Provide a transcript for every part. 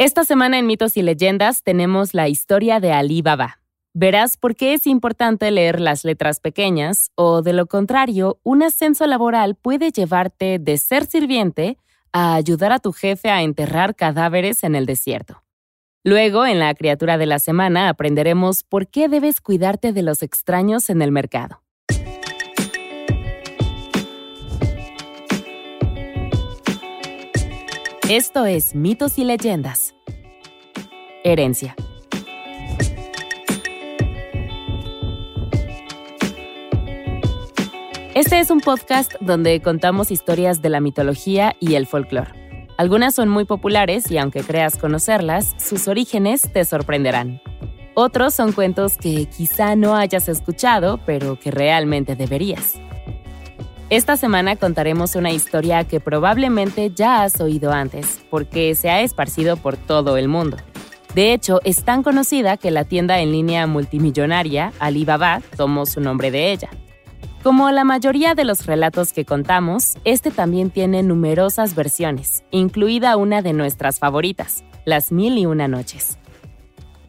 Esta semana en Mitos y Leyendas tenemos la historia de Ali Baba. Verás por qué es importante leer las letras pequeñas o, de lo contrario, un ascenso laboral puede llevarte de ser sirviente a ayudar a tu jefe a enterrar cadáveres en el desierto. Luego, en la criatura de la semana, aprenderemos por qué debes cuidarte de los extraños en el mercado. Esto es Mitos y Leyendas. Herencia. Este es un podcast donde contamos historias de la mitología y el folclore. Algunas son muy populares y aunque creas conocerlas, sus orígenes te sorprenderán. Otros son cuentos que quizá no hayas escuchado, pero que realmente deberías. Esta semana contaremos una historia que probablemente ya has oído antes, porque se ha esparcido por todo el mundo. De hecho, es tan conocida que la tienda en línea multimillonaria Alibaba tomó su nombre de ella. Como la mayoría de los relatos que contamos, este también tiene numerosas versiones, incluida una de nuestras favoritas, Las Mil y Una Noches.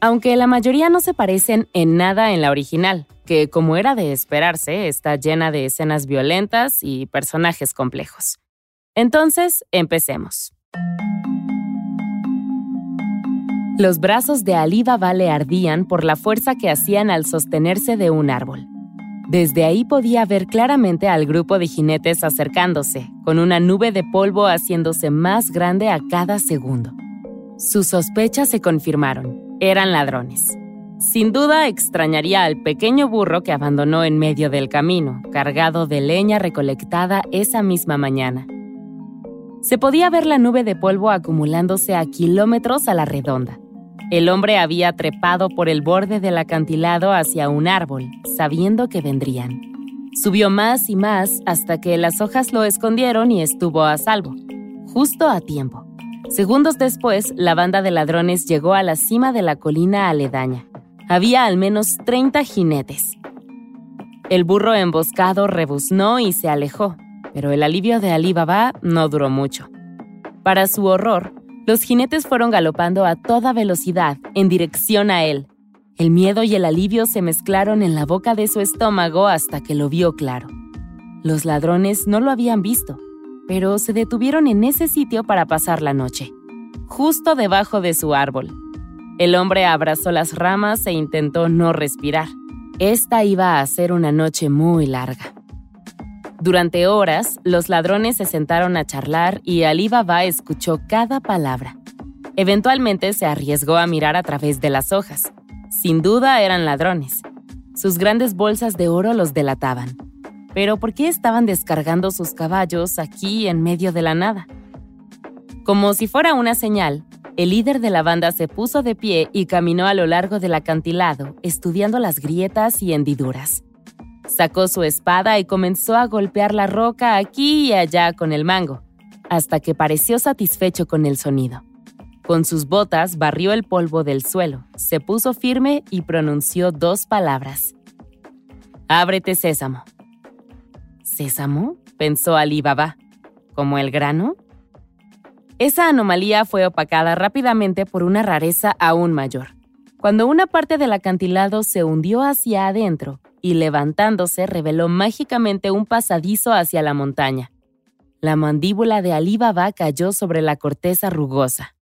Aunque la mayoría no se parecen en nada en la original, que, como era de esperarse, está llena de escenas violentas y personajes complejos. Entonces, empecemos. Los brazos de Ali Baba le ardían por la fuerza que hacían al sostenerse de un árbol. Desde ahí podía ver claramente al grupo de jinetes acercándose, con una nube de polvo haciéndose más grande a cada segundo. Sus sospechas se confirmaron. Eran ladrones. Sin duda extrañaría al pequeño burro que abandonó en medio del camino, cargado de leña recolectada esa misma mañana. Se podía ver la nube de polvo acumulándose a kilómetros a la redonda. El hombre había trepado por el borde del acantilado hacia un árbol, sabiendo que vendrían. Subió más y más hasta que las hojas lo escondieron y estuvo a salvo, justo a tiempo. Segundos después, la banda de ladrones llegó a la cima de la colina aledaña había al menos 30 jinetes. El burro emboscado rebuznó y se alejó, pero el alivio de Ali Baba no duró mucho. Para su horror, los jinetes fueron galopando a toda velocidad en dirección a él. El miedo y el alivio se mezclaron en la boca de su estómago hasta que lo vio claro. Los ladrones no lo habían visto, pero se detuvieron en ese sitio para pasar la noche, justo debajo de su árbol. El hombre abrazó las ramas e intentó no respirar. Esta iba a ser una noche muy larga. Durante horas, los ladrones se sentaron a charlar y Ali Baba escuchó cada palabra. Eventualmente se arriesgó a mirar a través de las hojas. Sin duda eran ladrones. Sus grandes bolsas de oro los delataban. Pero ¿por qué estaban descargando sus caballos aquí en medio de la nada? Como si fuera una señal, el líder de la banda se puso de pie y caminó a lo largo del acantilado, estudiando las grietas y hendiduras. Sacó su espada y comenzó a golpear la roca aquí y allá con el mango, hasta que pareció satisfecho con el sonido. Con sus botas barrió el polvo del suelo, se puso firme y pronunció dos palabras. Ábrete, sésamo. ¿Sésamo? pensó Ali Baba. ¿Como el grano? Esa anomalía fue opacada rápidamente por una rareza aún mayor. Cuando una parte del acantilado se hundió hacia adentro y levantándose reveló mágicamente un pasadizo hacia la montaña. La mandíbula de Ali Baba cayó sobre la corteza rugosa.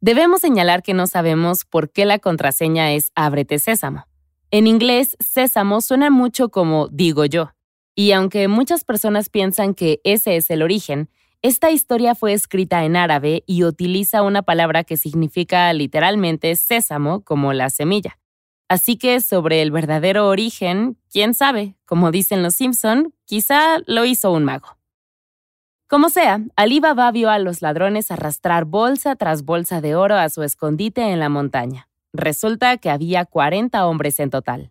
Debemos señalar que no sabemos por qué la contraseña es Ábrete Sésamo. En inglés, sésamo suena mucho como digo yo, y aunque muchas personas piensan que ese es el origen, esta historia fue escrita en árabe y utiliza una palabra que significa literalmente sésamo como la semilla. Así que sobre el verdadero origen, quién sabe, como dicen los Simpson, quizá lo hizo un mago. Como sea, Ali Baba vio a los ladrones arrastrar bolsa tras bolsa de oro a su escondite en la montaña. Resulta que había 40 hombres en total.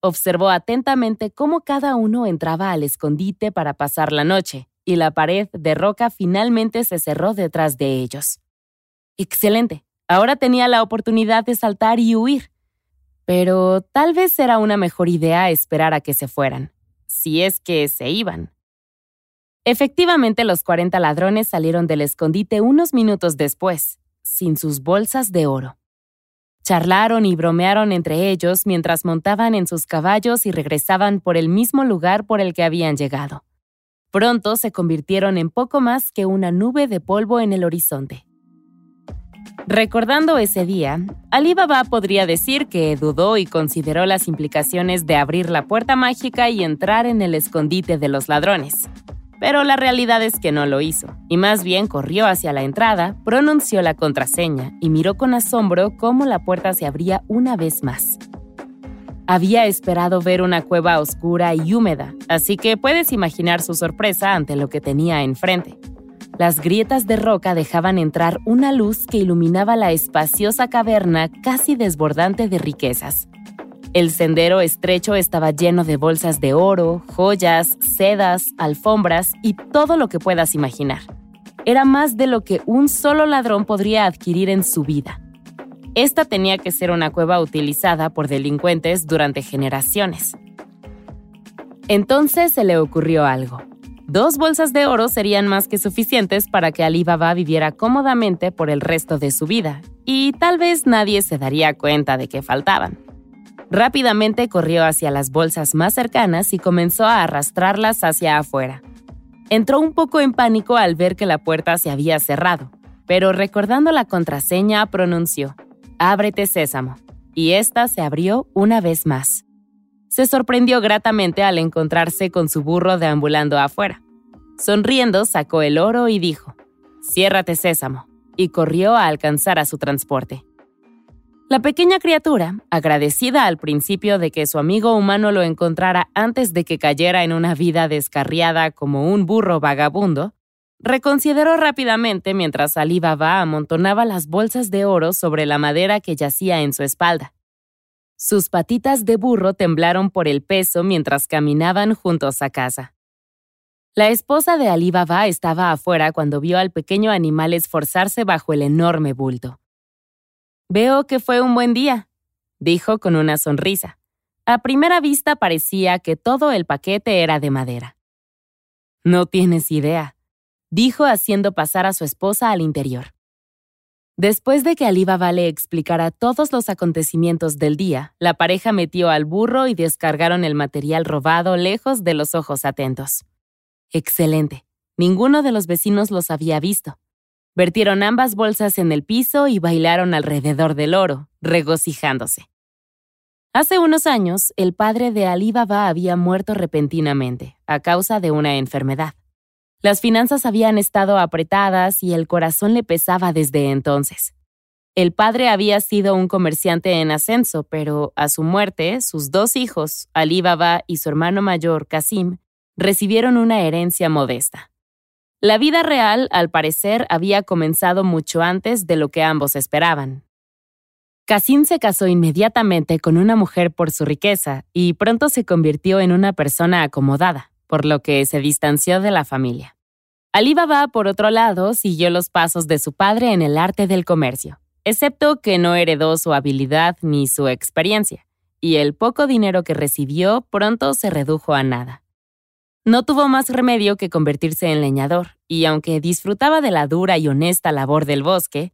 Observó atentamente cómo cada uno entraba al escondite para pasar la noche, y la pared de roca finalmente se cerró detrás de ellos. Excelente. Ahora tenía la oportunidad de saltar y huir. Pero tal vez era una mejor idea esperar a que se fueran, si es que se iban. Efectivamente, los 40 ladrones salieron del escondite unos minutos después, sin sus bolsas de oro. Charlaron y bromearon entre ellos mientras montaban en sus caballos y regresaban por el mismo lugar por el que habían llegado. Pronto se convirtieron en poco más que una nube de polvo en el horizonte. Recordando ese día, Ali Baba podría decir que dudó y consideró las implicaciones de abrir la puerta mágica y entrar en el escondite de los ladrones. Pero la realidad es que no lo hizo, y más bien corrió hacia la entrada, pronunció la contraseña y miró con asombro cómo la puerta se abría una vez más. Había esperado ver una cueva oscura y húmeda, así que puedes imaginar su sorpresa ante lo que tenía enfrente. Las grietas de roca dejaban entrar una luz que iluminaba la espaciosa caverna casi desbordante de riquezas. El sendero estrecho estaba lleno de bolsas de oro, joyas, sedas, alfombras y todo lo que puedas imaginar. Era más de lo que un solo ladrón podría adquirir en su vida. Esta tenía que ser una cueva utilizada por delincuentes durante generaciones. Entonces se le ocurrió algo. Dos bolsas de oro serían más que suficientes para que Ali Baba viviera cómodamente por el resto de su vida, y tal vez nadie se daría cuenta de que faltaban. Rápidamente corrió hacia las bolsas más cercanas y comenzó a arrastrarlas hacia afuera. Entró un poco en pánico al ver que la puerta se había cerrado, pero recordando la contraseña pronunció, Ábrete sésamo. Y ésta se abrió una vez más. Se sorprendió gratamente al encontrarse con su burro deambulando afuera. Sonriendo, sacó el oro y dijo, Ciérrate sésamo, y corrió a alcanzar a su transporte. La pequeña criatura, agradecida al principio de que su amigo humano lo encontrara antes de que cayera en una vida descarriada como un burro vagabundo, Reconsideró rápidamente mientras Ali Baba amontonaba las bolsas de oro sobre la madera que yacía en su espalda. Sus patitas de burro temblaron por el peso mientras caminaban juntos a casa. La esposa de Ali Baba estaba afuera cuando vio al pequeño animal esforzarse bajo el enorme bulto. Veo que fue un buen día, dijo con una sonrisa. A primera vista parecía que todo el paquete era de madera. No tienes idea, dijo haciendo pasar a su esposa al interior. Después de que Ali Baba le explicara todos los acontecimientos del día, la pareja metió al burro y descargaron el material robado lejos de los ojos atentos. Excelente. Ninguno de los vecinos los había visto. Vertieron ambas bolsas en el piso y bailaron alrededor del oro, regocijándose. Hace unos años, el padre de Ali Baba había muerto repentinamente, a causa de una enfermedad. Las finanzas habían estado apretadas y el corazón le pesaba desde entonces. El padre había sido un comerciante en ascenso, pero a su muerte, sus dos hijos, Ali Baba y su hermano mayor, Kasim, recibieron una herencia modesta. La vida real, al parecer, había comenzado mucho antes de lo que ambos esperaban. Kasim se casó inmediatamente con una mujer por su riqueza y pronto se convirtió en una persona acomodada por lo que se distanció de la familia. Ali Baba, por otro lado, siguió los pasos de su padre en el arte del comercio, excepto que no heredó su habilidad ni su experiencia, y el poco dinero que recibió pronto se redujo a nada. No tuvo más remedio que convertirse en leñador, y aunque disfrutaba de la dura y honesta labor del bosque,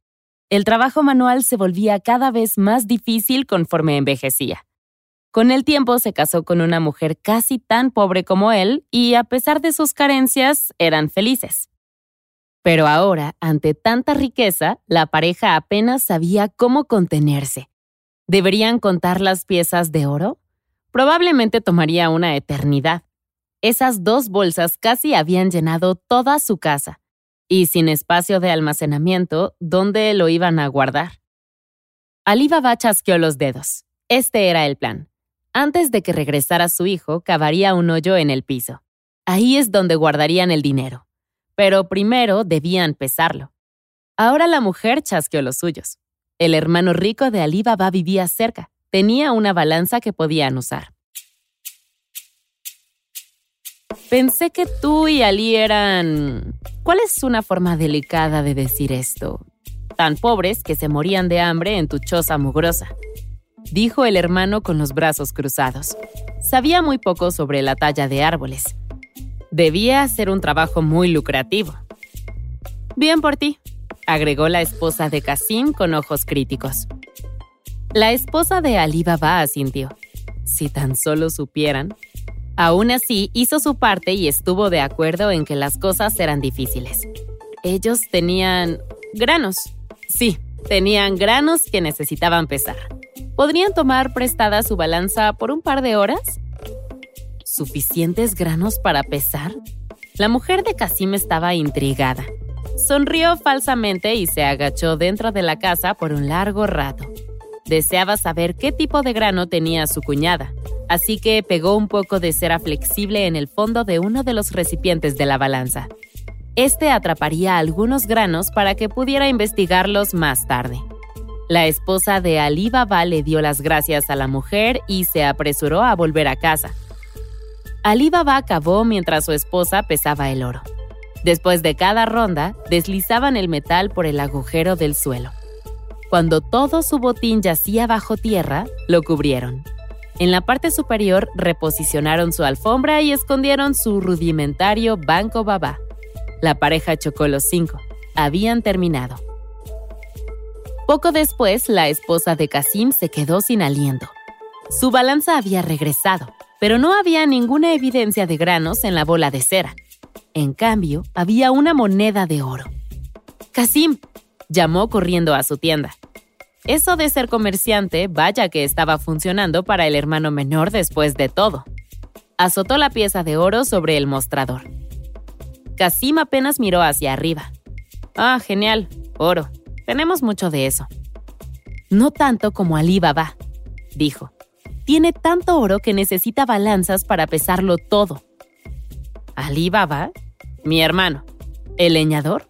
el trabajo manual se volvía cada vez más difícil conforme envejecía. Con el tiempo se casó con una mujer casi tan pobre como él y a pesar de sus carencias eran felices. Pero ahora, ante tanta riqueza, la pareja apenas sabía cómo contenerse. ¿Deberían contar las piezas de oro? Probablemente tomaría una eternidad. Esas dos bolsas casi habían llenado toda su casa, y sin espacio de almacenamiento, ¿dónde lo iban a guardar? Ali Baba chasqueó los dedos. Este era el plan. Antes de que regresara su hijo, cavaría un hoyo en el piso. Ahí es donde guardarían el dinero. Pero primero debían pesarlo. Ahora la mujer chasqueó los suyos. El hermano rico de Ali Baba vivía cerca. Tenía una balanza que podían usar. Pensé que tú y Ali eran... ¿Cuál es una forma delicada de decir esto? Tan pobres que se morían de hambre en tu choza mugrosa dijo el hermano con los brazos cruzados. Sabía muy poco sobre la talla de árboles. Debía ser un trabajo muy lucrativo. Bien por ti, agregó la esposa de Casim con ojos críticos. La esposa de Ali Baba asintió. Si tan solo supieran. Aún así, hizo su parte y estuvo de acuerdo en que las cosas eran difíciles. Ellos tenían granos. Sí, tenían granos que necesitaban pesar. ¿Podrían tomar prestada su balanza por un par de horas? ¿Suficientes granos para pesar? La mujer de Casim estaba intrigada. Sonrió falsamente y se agachó dentro de la casa por un largo rato. Deseaba saber qué tipo de grano tenía su cuñada, así que pegó un poco de cera flexible en el fondo de uno de los recipientes de la balanza. Este atraparía algunos granos para que pudiera investigarlos más tarde. La esposa de Ali Baba le dio las gracias a la mujer y se apresuró a volver a casa. Ali Baba acabó mientras su esposa pesaba el oro. Después de cada ronda, deslizaban el metal por el agujero del suelo. Cuando todo su botín yacía bajo tierra, lo cubrieron. En la parte superior reposicionaron su alfombra y escondieron su rudimentario banco babá. La pareja chocó los cinco. Habían terminado. Poco después, la esposa de Casim se quedó sin aliento. Su balanza había regresado, pero no había ninguna evidencia de granos en la bola de cera. En cambio, había una moneda de oro. Casim, llamó corriendo a su tienda. Eso de ser comerciante, vaya que estaba funcionando para el hermano menor después de todo. Azotó la pieza de oro sobre el mostrador. Casim apenas miró hacia arriba. Ah, genial, oro. Tenemos mucho de eso. No tanto como Ali Baba, dijo. Tiene tanto oro que necesita balanzas para pesarlo todo. ¿Ali Baba? Mi hermano. ¿El leñador?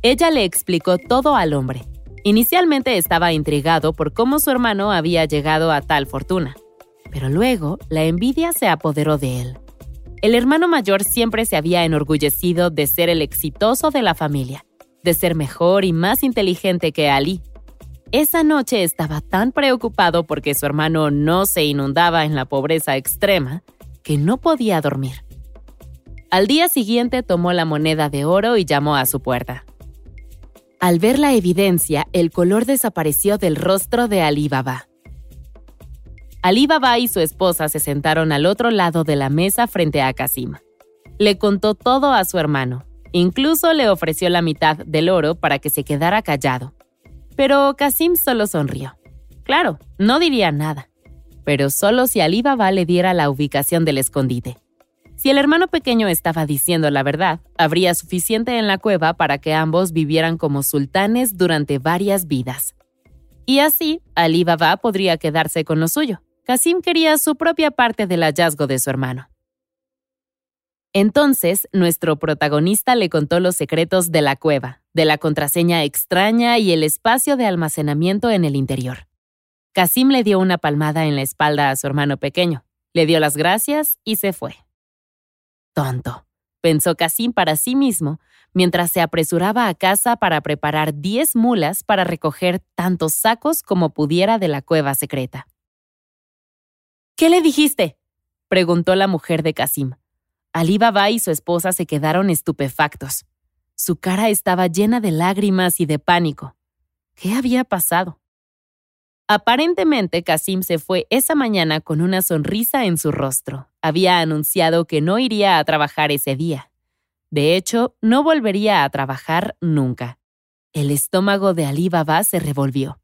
Ella le explicó todo al hombre. Inicialmente estaba intrigado por cómo su hermano había llegado a tal fortuna, pero luego la envidia se apoderó de él. El hermano mayor siempre se había enorgullecido de ser el exitoso de la familia, de ser mejor y más inteligente que Ali. Esa noche estaba tan preocupado porque su hermano no se inundaba en la pobreza extrema que no podía dormir. Al día siguiente tomó la moneda de oro y llamó a su puerta. Al ver la evidencia, el color desapareció del rostro de Ali Baba. Ali Baba y su esposa se sentaron al otro lado de la mesa frente a Kasim. Le contó todo a su hermano. Incluso le ofreció la mitad del oro para que se quedara callado. Pero Kasim solo sonrió. Claro, no diría nada. Pero solo si Ali Baba le diera la ubicación del escondite. Si el hermano pequeño estaba diciendo la verdad, habría suficiente en la cueva para que ambos vivieran como sultanes durante varias vidas. Y así, Ali Baba podría quedarse con lo suyo. Kasim quería su propia parte del hallazgo de su hermano. Entonces, nuestro protagonista le contó los secretos de la cueva, de la contraseña extraña y el espacio de almacenamiento en el interior. Kasim le dio una palmada en la espalda a su hermano pequeño, le dio las gracias y se fue. Tonto, pensó Casim para sí mismo, mientras se apresuraba a casa para preparar diez mulas para recoger tantos sacos como pudiera de la cueva secreta. ¿Qué le dijiste? preguntó la mujer de Casim. Ali Baba y su esposa se quedaron estupefactos. Su cara estaba llena de lágrimas y de pánico. ¿Qué había pasado? Aparentemente, Kasim se fue esa mañana con una sonrisa en su rostro. Había anunciado que no iría a trabajar ese día. De hecho, no volvería a trabajar nunca. El estómago de Ali Baba se revolvió.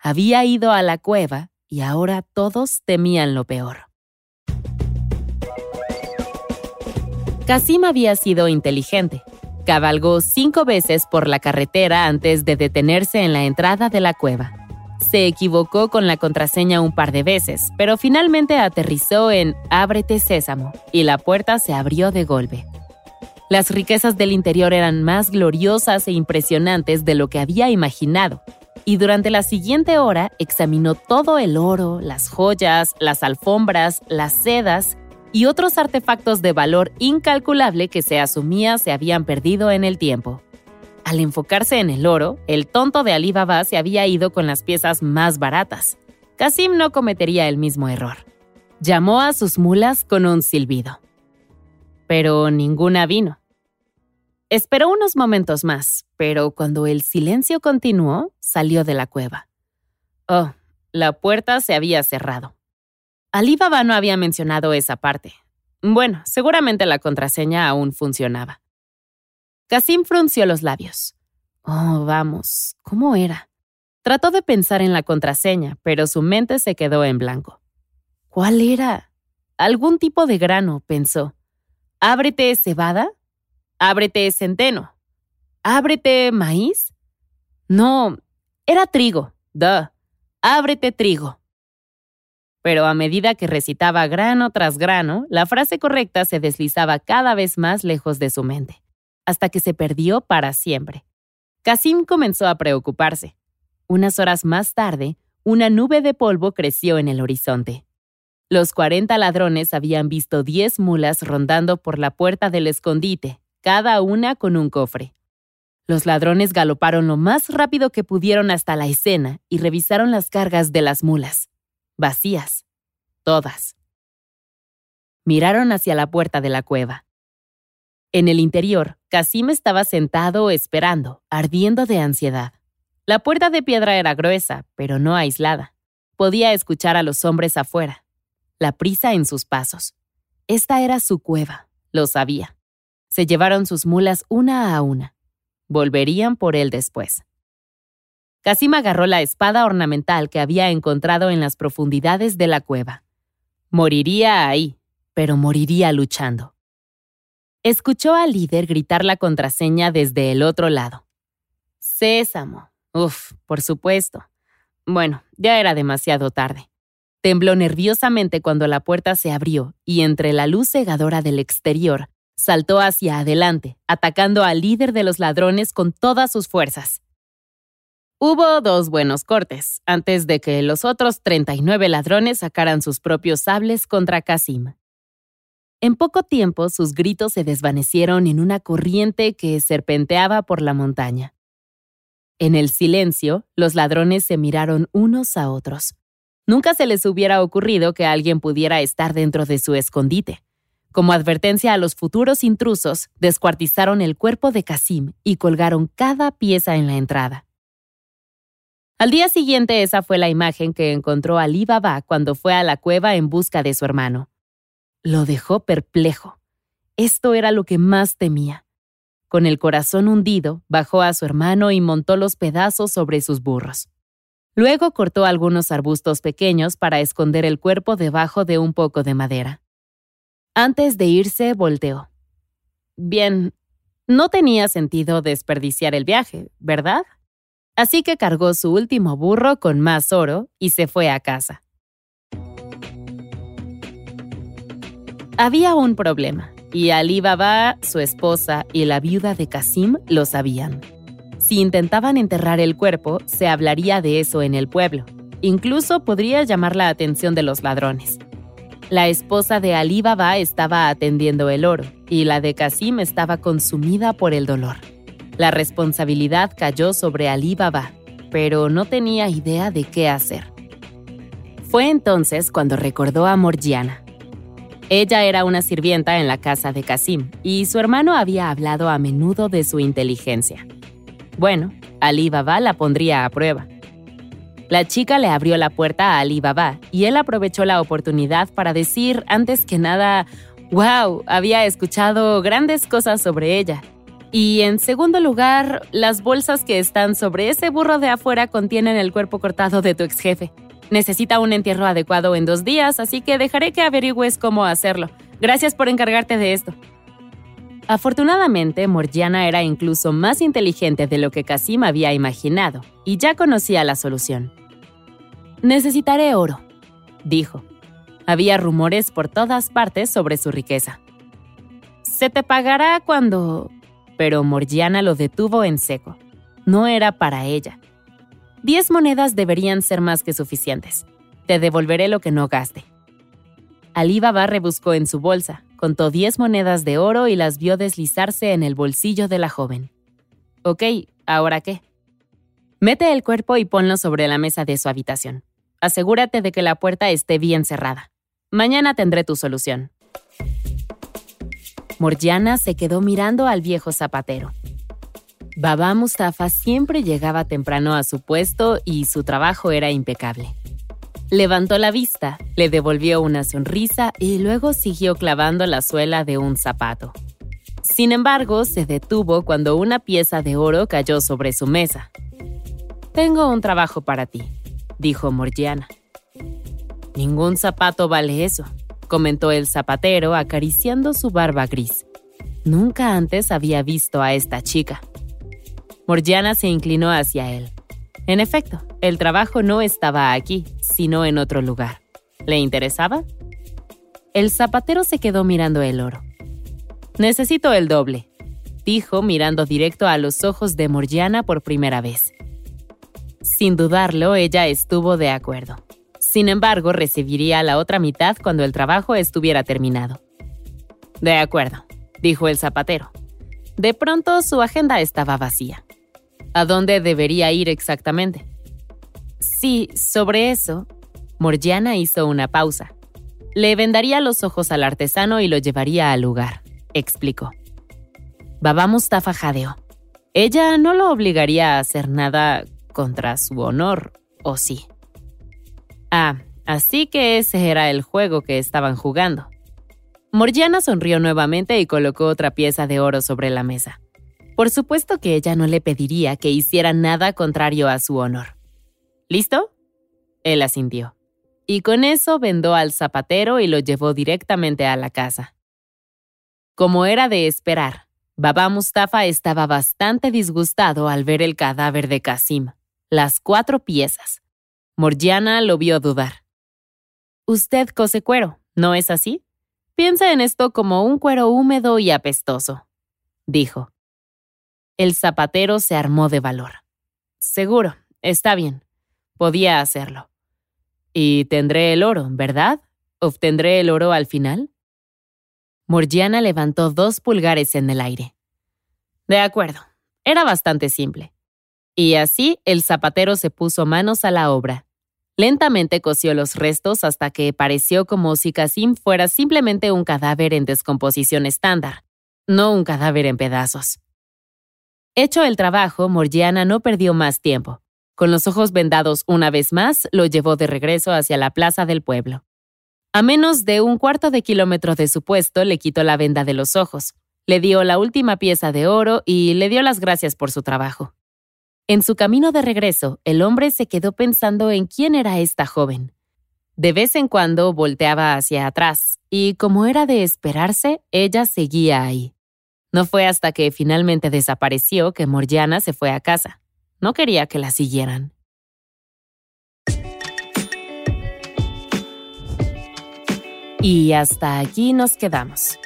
Había ido a la cueva y ahora todos temían lo peor. Kasim había sido inteligente. Cabalgó cinco veces por la carretera antes de detenerse en la entrada de la cueva se equivocó con la contraseña un par de veces, pero finalmente aterrizó en Ábrete Sésamo y la puerta se abrió de golpe. Las riquezas del interior eran más gloriosas e impresionantes de lo que había imaginado, y durante la siguiente hora examinó todo el oro, las joyas, las alfombras, las sedas y otros artefactos de valor incalculable que se asumía se habían perdido en el tiempo. Al enfocarse en el oro, el tonto de Ali Baba se había ido con las piezas más baratas. Kasim no cometería el mismo error. Llamó a sus mulas con un silbido. pero ninguna vino. Esperó unos momentos más, pero cuando el silencio continuó, salió de la cueva. Oh, la puerta se había cerrado. Ali Baba no había mencionado esa parte. Bueno, seguramente la contraseña aún funcionaba. Casim frunció los labios. Oh, vamos, ¿cómo era? Trató de pensar en la contraseña, pero su mente se quedó en blanco. ¿Cuál era? Algún tipo de grano, pensó. Ábrete cebada. Ábrete centeno. Ábrete maíz. No, era trigo. Duh. Ábrete trigo. Pero a medida que recitaba grano tras grano, la frase correcta se deslizaba cada vez más lejos de su mente, hasta que se perdió para siempre. Casim comenzó a preocuparse. Unas horas más tarde, una nube de polvo creció en el horizonte. Los 40 ladrones habían visto 10 mulas rondando por la puerta del escondite, cada una con un cofre. Los ladrones galoparon lo más rápido que pudieron hasta la escena y revisaron las cargas de las mulas. Vacías. Todas. Miraron hacia la puerta de la cueva. En el interior, Casim estaba sentado esperando, ardiendo de ansiedad. La puerta de piedra era gruesa, pero no aislada. Podía escuchar a los hombres afuera, la prisa en sus pasos. Esta era su cueva, lo sabía. Se llevaron sus mulas una a una. Volverían por él después. Casim agarró la espada ornamental que había encontrado en las profundidades de la cueva. Moriría ahí, pero moriría luchando. Escuchó al líder gritar la contraseña desde el otro lado. Sésamo. Uf, por supuesto. Bueno, ya era demasiado tarde. Tembló nerviosamente cuando la puerta se abrió y entre la luz cegadora del exterior saltó hacia adelante, atacando al líder de los ladrones con todas sus fuerzas. Hubo dos buenos cortes antes de que los otros 39 ladrones sacaran sus propios sables contra Casim. En poco tiempo sus gritos se desvanecieron en una corriente que serpenteaba por la montaña. En el silencio, los ladrones se miraron unos a otros. Nunca se les hubiera ocurrido que alguien pudiera estar dentro de su escondite. Como advertencia a los futuros intrusos, descuartizaron el cuerpo de Casim y colgaron cada pieza en la entrada. Al día siguiente esa fue la imagen que encontró Ali Baba cuando fue a la cueva en busca de su hermano. Lo dejó perplejo. Esto era lo que más temía. Con el corazón hundido, bajó a su hermano y montó los pedazos sobre sus burros. Luego cortó algunos arbustos pequeños para esconder el cuerpo debajo de un poco de madera. Antes de irse, volteó. Bien, no tenía sentido desperdiciar el viaje, ¿verdad? Así que cargó su último burro con más oro y se fue a casa. Había un problema, y Ali Baba, su esposa y la viuda de Kasim lo sabían. Si intentaban enterrar el cuerpo, se hablaría de eso en el pueblo. Incluso podría llamar la atención de los ladrones. La esposa de Ali Baba estaba atendiendo el oro y la de Kasim estaba consumida por el dolor. La responsabilidad cayó sobre Ali Baba, pero no tenía idea de qué hacer. Fue entonces cuando recordó a Morgiana. Ella era una sirvienta en la casa de Kasim y su hermano había hablado a menudo de su inteligencia. Bueno, Ali Baba la pondría a prueba. La chica le abrió la puerta a Ali Baba y él aprovechó la oportunidad para decir antes que nada, wow, había escuchado grandes cosas sobre ella. Y en segundo lugar, las bolsas que están sobre ese burro de afuera contienen el cuerpo cortado de tu ex jefe. Necesita un entierro adecuado en dos días, así que dejaré que averigües cómo hacerlo. Gracias por encargarte de esto. Afortunadamente, Morgiana era incluso más inteligente de lo que Casim había imaginado y ya conocía la solución. Necesitaré oro, dijo. Había rumores por todas partes sobre su riqueza. Se te pagará cuando... Pero Morgiana lo detuvo en seco. No era para ella. Diez monedas deberían ser más que suficientes. Te devolveré lo que no gaste. Ali Baba rebuscó en su bolsa, Contó diez monedas de oro y las vio deslizarse en el bolsillo de la joven. Ok, ¿ahora qué? Mete el cuerpo y ponlo sobre la mesa de su habitación. Asegúrate de que la puerta esté bien cerrada. Mañana tendré tu solución. Morgiana se quedó mirando al viejo zapatero. Baba Mustafa siempre llegaba temprano a su puesto y su trabajo era impecable. Levantó la vista, le devolvió una sonrisa y luego siguió clavando la suela de un zapato. Sin embargo, se detuvo cuando una pieza de oro cayó sobre su mesa. Tengo un trabajo para ti, dijo Morgiana. Ningún zapato vale eso, comentó el zapatero acariciando su barba gris. Nunca antes había visto a esta chica. Morgiana se inclinó hacia él. En efecto, el trabajo no estaba aquí, sino en otro lugar. ¿Le interesaba? El zapatero se quedó mirando el oro. Necesito el doble, dijo mirando directo a los ojos de Morgiana por primera vez. Sin dudarlo, ella estuvo de acuerdo. Sin embargo, recibiría la otra mitad cuando el trabajo estuviera terminado. De acuerdo, dijo el zapatero. De pronto su agenda estaba vacía. ¿A dónde debería ir exactamente? Sí, sobre eso. Morgiana hizo una pausa. Le vendaría los ojos al artesano y lo llevaría al lugar, explicó. Baba Mustafa jadeó. Ella no lo obligaría a hacer nada contra su honor, ¿o sí? Ah, así que ese era el juego que estaban jugando. Morgiana sonrió nuevamente y colocó otra pieza de oro sobre la mesa. Por supuesto que ella no le pediría que hiciera nada contrario a su honor. ¿Listo? Él asintió. Y con eso vendó al zapatero y lo llevó directamente a la casa. Como era de esperar, Baba Mustafa estaba bastante disgustado al ver el cadáver de Kasim, las cuatro piezas, Morgiana lo vio dudar. Usted cose cuero, ¿no es así? Piensa en esto como un cuero húmedo y apestoso, dijo. El zapatero se armó de valor. Seguro, está bien. Podía hacerlo. Y tendré el oro, ¿verdad? ¿Obtendré el oro al final? Morgiana levantó dos pulgares en el aire. De acuerdo, era bastante simple. Y así el zapatero se puso manos a la obra. Lentamente cosió los restos hasta que pareció como si Casim fuera simplemente un cadáver en descomposición estándar, no un cadáver en pedazos. Hecho el trabajo, Morgiana no perdió más tiempo. Con los ojos vendados una vez más, lo llevó de regreso hacia la plaza del pueblo. A menos de un cuarto de kilómetro de su puesto, le quitó la venda de los ojos, le dio la última pieza de oro y le dio las gracias por su trabajo. En su camino de regreso, el hombre se quedó pensando en quién era esta joven. De vez en cuando volteaba hacia atrás, y como era de esperarse, ella seguía ahí. No fue hasta que finalmente desapareció que Morgiana se fue a casa. No quería que la siguieran. Y hasta aquí nos quedamos.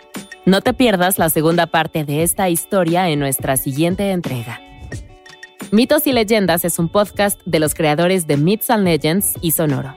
No te pierdas la segunda parte de esta historia en nuestra siguiente entrega. Mitos y Leyendas es un podcast de los creadores de Myths and Legends y Sonoro.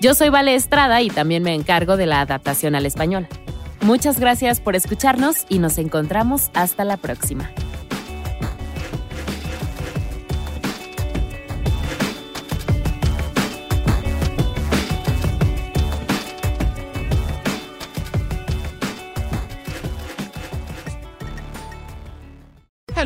Yo soy Vale Estrada y también me encargo de la adaptación al español. Muchas gracias por escucharnos y nos encontramos hasta la próxima.